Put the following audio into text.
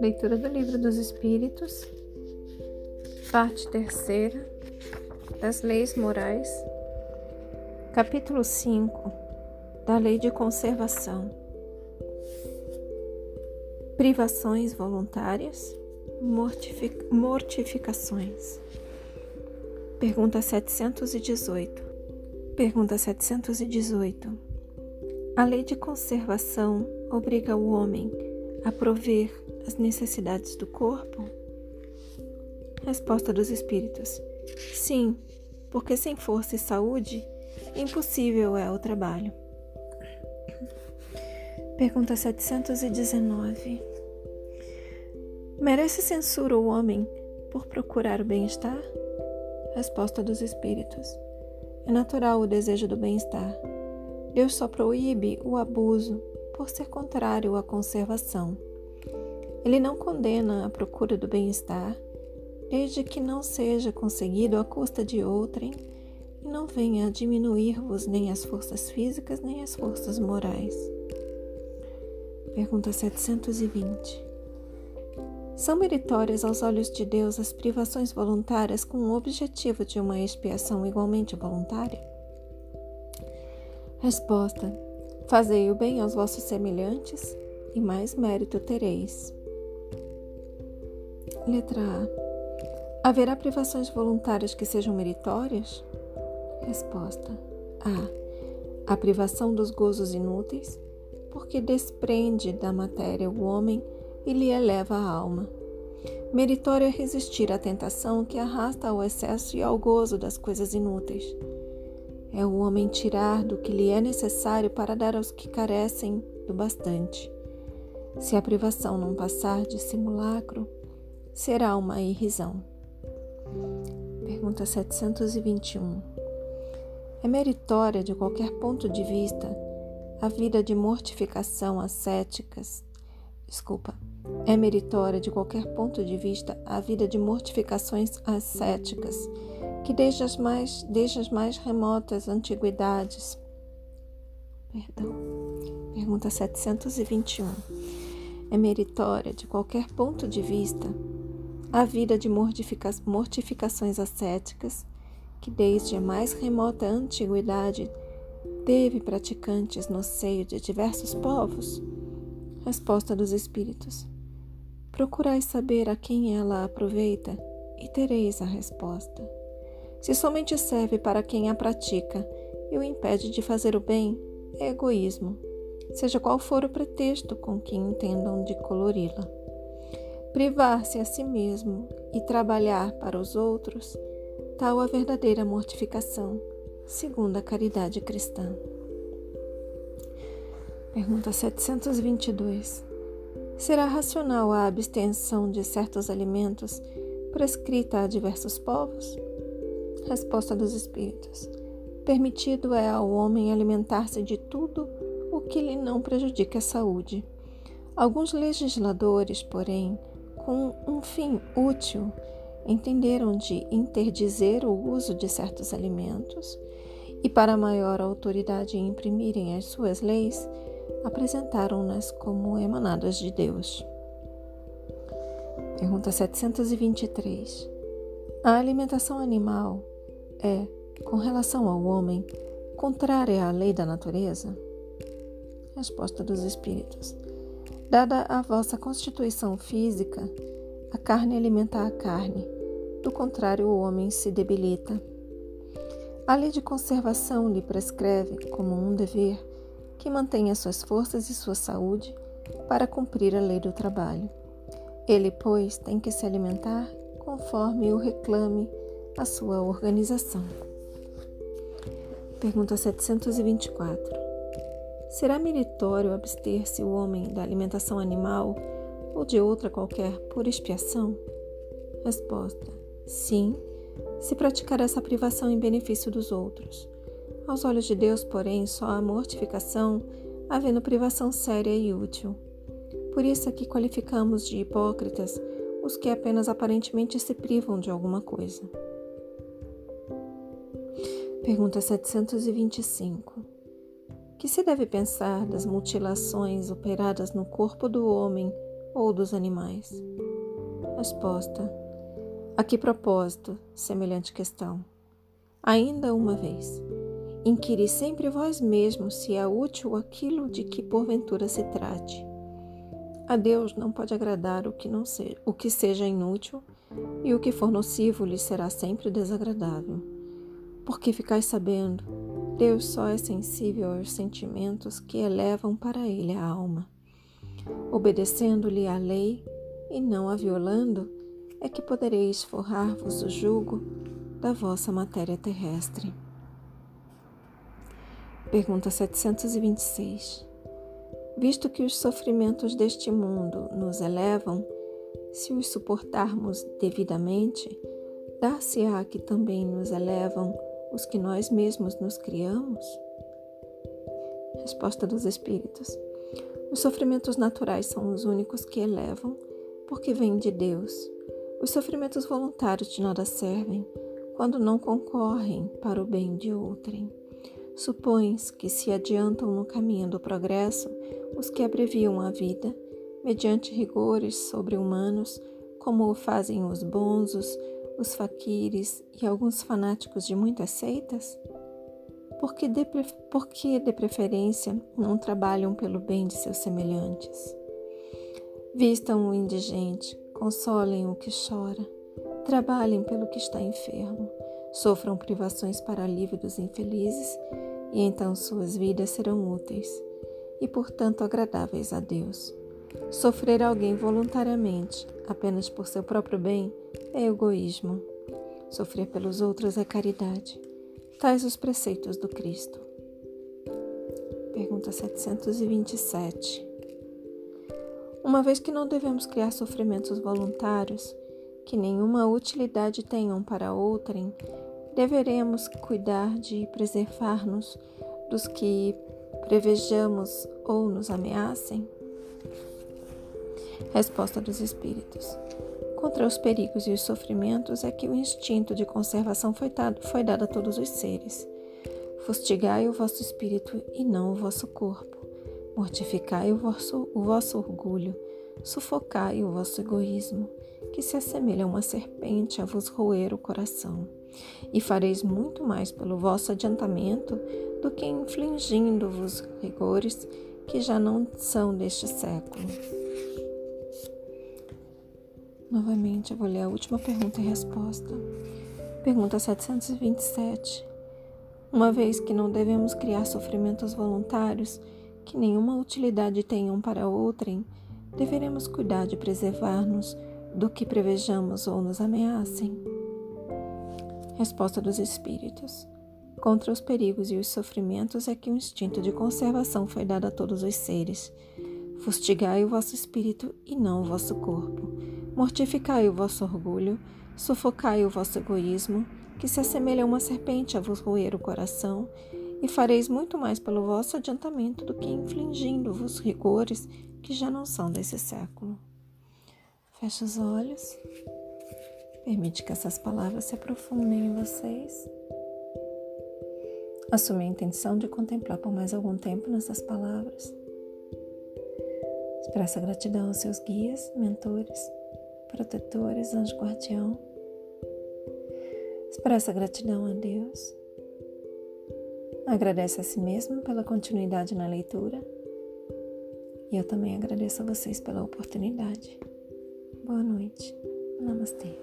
Leitura do Livro dos Espíritos, parte terceira, das Leis Morais, capítulo 5, da Lei de Conservação. Privações voluntárias, mortific mortificações. Pergunta 718. Pergunta 718. A lei de conservação obriga o homem a prover as necessidades do corpo? Resposta dos Espíritos: Sim, porque sem força e saúde, impossível é o trabalho. Pergunta 719. Merece censura o homem por procurar o bem-estar? Resposta dos Espíritos: É natural o desejo do bem-estar. Deus só proíbe o abuso por ser contrário à conservação. Ele não condena a procura do bem-estar, desde que não seja conseguido à custa de outrem e não venha a diminuir-vos nem as forças físicas nem as forças morais. Pergunta 720. São meritórias aos olhos de Deus as privações voluntárias com o objetivo de uma expiação igualmente voluntária? Resposta: Fazei o bem aos vossos semelhantes e mais mérito tereis. Letra A. Haverá privações voluntárias que sejam meritórias? Resposta: A. A privação dos gozos inúteis, porque desprende da matéria o homem e lhe eleva a alma. Meritório é resistir à tentação que arrasta ao excesso e ao gozo das coisas inúteis. É o homem tirar do que lhe é necessário para dar aos que carecem do bastante. Se a privação não passar de simulacro, será uma irrisão. Pergunta 721. É meritória, de qualquer ponto de vista, a vida de mortificação ascéticas. Desculpa. É meritória, de qualquer ponto de vista, a vida de mortificações ascéticas, que desde as mais, desde as mais remotas antiguidades. Perdão. Pergunta 721. É meritória, de qualquer ponto de vista, a vida de mortifica mortificações ascéticas, que desde a mais remota antiguidade teve praticantes no seio de diversos povos? Resposta dos Espíritos: Procurai saber a quem ela aproveita e tereis a resposta. Se somente serve para quem a pratica e o impede de fazer o bem, é egoísmo, seja qual for o pretexto com que entendam de colori-la. Privar-se a si mesmo e trabalhar para os outros, tal a verdadeira mortificação, segundo a caridade cristã. Pergunta 722. Será racional a abstenção de certos alimentos prescrita a diversos povos? Resposta dos Espíritos. Permitido é ao homem alimentar-se de tudo o que lhe não prejudique a saúde. Alguns legisladores, porém, com um fim útil, entenderam de interdizer o uso de certos alimentos e, para maior autoridade em imprimirem as suas leis, apresentaram-nas como emanadas de Deus. Pergunta 723. A alimentação animal é, com relação ao homem, contrária à lei da natureza? Resposta dos Espíritos. Dada a vossa constituição física, a carne alimenta a carne, do contrário, o homem se debilita. A lei de conservação lhe prescreve, como um dever, que mantenha suas forças e sua saúde para cumprir a lei do trabalho. Ele, pois, tem que se alimentar conforme o reclame a sua organização. Pergunta 724. Será meritório abster-se o homem da alimentação animal ou de outra qualquer por expiação? Resposta: Sim, se praticar essa privação em benefício dos outros. Aos olhos de Deus, porém, só há mortificação, havendo privação séria e útil. Por isso é que qualificamos de hipócritas os que apenas aparentemente se privam de alguma coisa. Pergunta 725. Que se deve pensar das mutilações operadas no corpo do homem ou dos animais? Resposta: A que propósito semelhante questão? Ainda uma vez, inquiri sempre vós mesmos se é útil aquilo de que porventura se trate. A Deus não pode agradar o que, não seja, o que seja inútil, e o que for nocivo lhe será sempre desagradável. Porque ficais sabendo, Deus só é sensível aos sentimentos que elevam para ele a alma. Obedecendo-lhe à lei e não a violando, é que podereis forrar-vos o jugo da vossa matéria terrestre. Pergunta 726. Visto que os sofrimentos deste mundo nos elevam, se os suportarmos devidamente, dar-se-á que também nos elevam os que nós mesmos nos criamos? Resposta dos Espíritos. Os sofrimentos naturais são os únicos que elevam, porque vêm de Deus. Os sofrimentos voluntários de nada servem, quando não concorrem para o bem de outrem. Supões que se adiantam no caminho do progresso os que abreviam a vida, mediante rigores sobre-humanos, como o fazem os bonzos, os faquires e alguns fanáticos de muitas seitas? Porque de, porque de preferência não trabalham pelo bem de seus semelhantes? Vistam o indigente, consolem o que chora, trabalhem pelo que está enfermo, sofram privações para alívio dos infelizes, e então suas vidas serão úteis e, portanto, agradáveis a Deus. Sofrer alguém voluntariamente, apenas por seu próprio bem, é egoísmo. Sofrer pelos outros é caridade. Tais os preceitos do Cristo. Pergunta 727. Uma vez que não devemos criar sofrimentos voluntários, que nenhuma utilidade tenham para outrem, deveremos cuidar de preservar-nos dos que prevejamos ou nos ameacem? Resposta dos Espíritos. Contra os perigos e os sofrimentos é que o instinto de conservação foi dado, foi dado a todos os seres. Fustigai o vosso espírito e não o vosso corpo. Mortificai o vosso, o vosso orgulho. Sufocai o vosso egoísmo, que se assemelha a uma serpente a vos roer o coração. E fareis muito mais pelo vosso adiantamento do que infligindo-vos rigores que já não são deste século. Novamente, eu vou ler a última pergunta e resposta. Pergunta 727. Uma vez que não devemos criar sofrimentos voluntários que nenhuma utilidade tenham para outrem, deveremos cuidar de preservar-nos do que prevejamos ou nos ameacem. Resposta dos Espíritos. Contra os perigos e os sofrimentos é que o instinto de conservação foi dado a todos os seres. Fustigai o vosso espírito e não o vosso corpo. Mortificai o vosso orgulho, sufocai o vosso egoísmo, que se assemelha a uma serpente a vos roer o coração, e fareis muito mais pelo vosso adiantamento do que infligindo-vos rigores que já não são desse século. Feche os olhos. Permite que essas palavras se aprofundem em vocês. Assume a intenção de contemplar por mais algum tempo nessas palavras. Expressa gratidão aos seus guias, mentores, protetores, anjo guardião. Expressa gratidão a Deus. Agradece a si mesmo pela continuidade na leitura. E eu também agradeço a vocês pela oportunidade. Boa noite. Namastê.